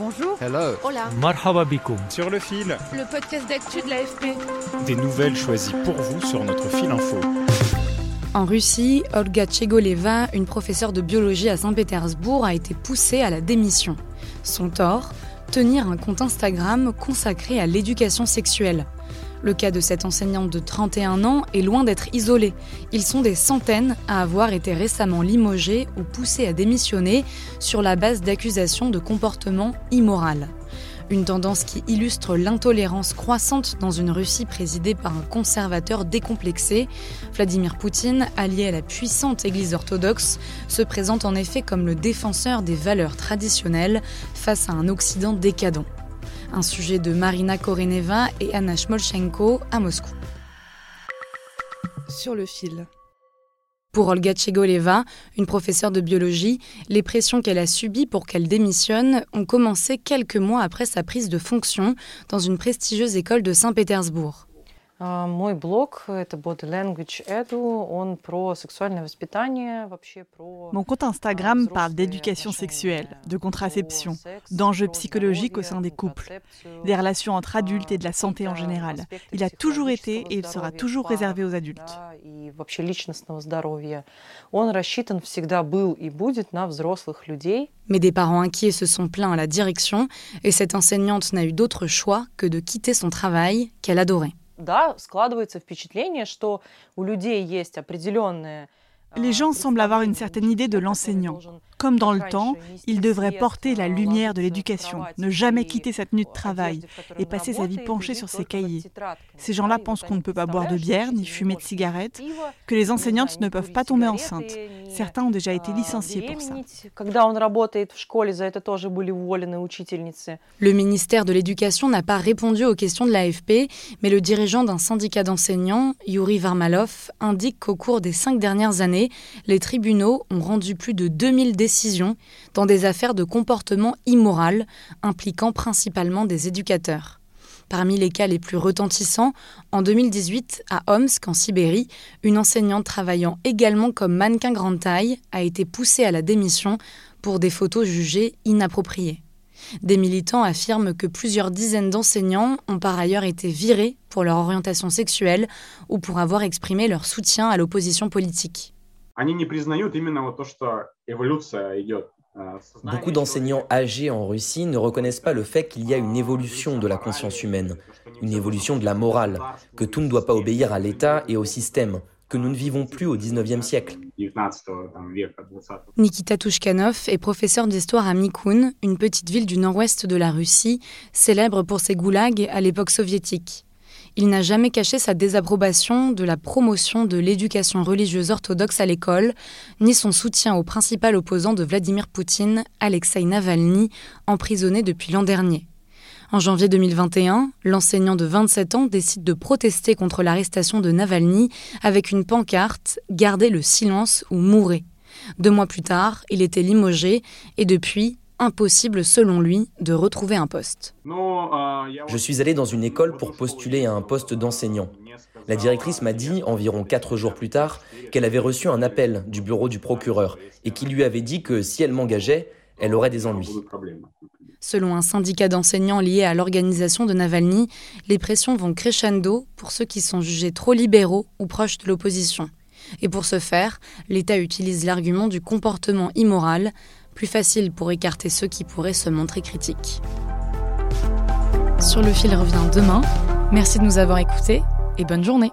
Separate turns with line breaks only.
Bonjour.
Hello.
Hola.
Marhaba bikoum.
Sur le fil,
Le podcast d'actu de l'AFP.
des nouvelles choisies pour vous sur notre fil info.
En Russie, Olga Tchegoleva, une professeure de biologie à Saint-Pétersbourg, a été poussée à la démission. Son tort? Tenir un compte Instagram consacré à l'éducation sexuelle. Le cas de cette enseignante de 31 ans est loin d'être isolé. Ils sont des centaines à avoir été récemment limogés ou poussés à démissionner sur la base d'accusations de comportement immoral. Une tendance qui illustre l'intolérance croissante dans une Russie présidée par un conservateur décomplexé. Vladimir Poutine, allié à la puissante Église orthodoxe, se présente en effet comme le défenseur des valeurs traditionnelles face à un Occident décadent. Un sujet de Marina Koreneva et Anna Smolchenko à Moscou.
Sur le fil.
Pour Olga Tchegoleva, une professeure de biologie, les pressions qu'elle a subies pour qu'elle démissionne ont commencé quelques mois après sa prise de fonction dans une prestigieuse école de Saint-Pétersbourg.
А, Мой блог – это Body Language Edu, он про сексуальное воспитание, вообще про…
Mon compte Instagram parle d'éducation sexuelle, de contraception, d'enjeux psychologiques au sein des couples, des relations entre adultes et de la santé en général. Il a toujours été et il sera toujours réservé aux adultes.
И вообще личностного здоровья. Он рассчитан всегда был и будет на взрослых людей.
Mais des parents inquiets se sont plaints à la direction et cette enseignante n'a eu d'autre choix que de quitter son travail qu'elle adorait.
Да, складывается впечатление, что у людей есть определенные
Les gens semblent avoir une certaine idée de l'enseignant. Comme dans le temps, il devrait porter la lumière de l'éducation, ne jamais quitter sa tenue de travail et passer sa vie penchée sur ses cahiers. Ces gens-là pensent qu'on ne peut pas boire de bière ni fumer de cigarettes, que les enseignantes ne peuvent pas tomber enceintes. Certains ont déjà été licenciés pour ça.
Le ministère de l'Éducation n'a pas répondu aux questions de l'AFP, mais le dirigeant d'un syndicat d'enseignants, Yuri Varmalov, indique qu'au cours des cinq dernières années, les tribunaux ont rendu plus de 2000 décisions dans des affaires de comportement immoral impliquant principalement des éducateurs. Parmi les cas les plus retentissants, en 2018, à Omsk, en Sibérie, une enseignante travaillant également comme mannequin grande taille a été poussée à la démission pour des photos jugées inappropriées. Des militants affirment que plusieurs dizaines d'enseignants ont par ailleurs été virés pour leur orientation sexuelle ou pour avoir exprimé leur soutien à l'opposition politique.
они не признают именно вот то, что эволюция идет.
Beaucoup d'enseignants âgés en Russie ne reconnaissent pas le fait qu'il y a une évolution de la conscience humaine, une évolution de la morale, que tout ne doit pas obéir à l'État et au système, que nous ne vivons plus au XIXe siècle.
Nikita Touchkanov est professeur d'histoire à Mikoun, une petite ville du nord-ouest de la Russie, célèbre pour ses goulags à l'époque soviétique. Il n'a jamais caché sa désapprobation de la promotion de l'éducation religieuse orthodoxe à l'école, ni son soutien au principal opposant de Vladimir Poutine, Alexei Navalny, emprisonné depuis l'an dernier. En janvier 2021, l'enseignant de 27 ans décide de protester contre l'arrestation de Navalny avec une pancarte Gardez le silence ou mourrez. Deux mois plus tard, il était limogé et depuis, impossible selon lui de retrouver un poste.
Je suis allé dans une école pour postuler à un poste d'enseignant. La directrice m'a dit, environ quatre jours plus tard, qu'elle avait reçu un appel du bureau du procureur et qu'il lui avait dit que si elle m'engageait, elle aurait des ennuis.
Selon un syndicat d'enseignants lié à l'organisation de Navalny, les pressions vont crescendo pour ceux qui sont jugés trop libéraux ou proches de l'opposition. Et pour ce faire, l'État utilise l'argument du comportement immoral, plus facile pour écarter ceux qui pourraient se montrer critiques. Sur le fil revient demain. Merci de nous avoir écoutés et bonne journée.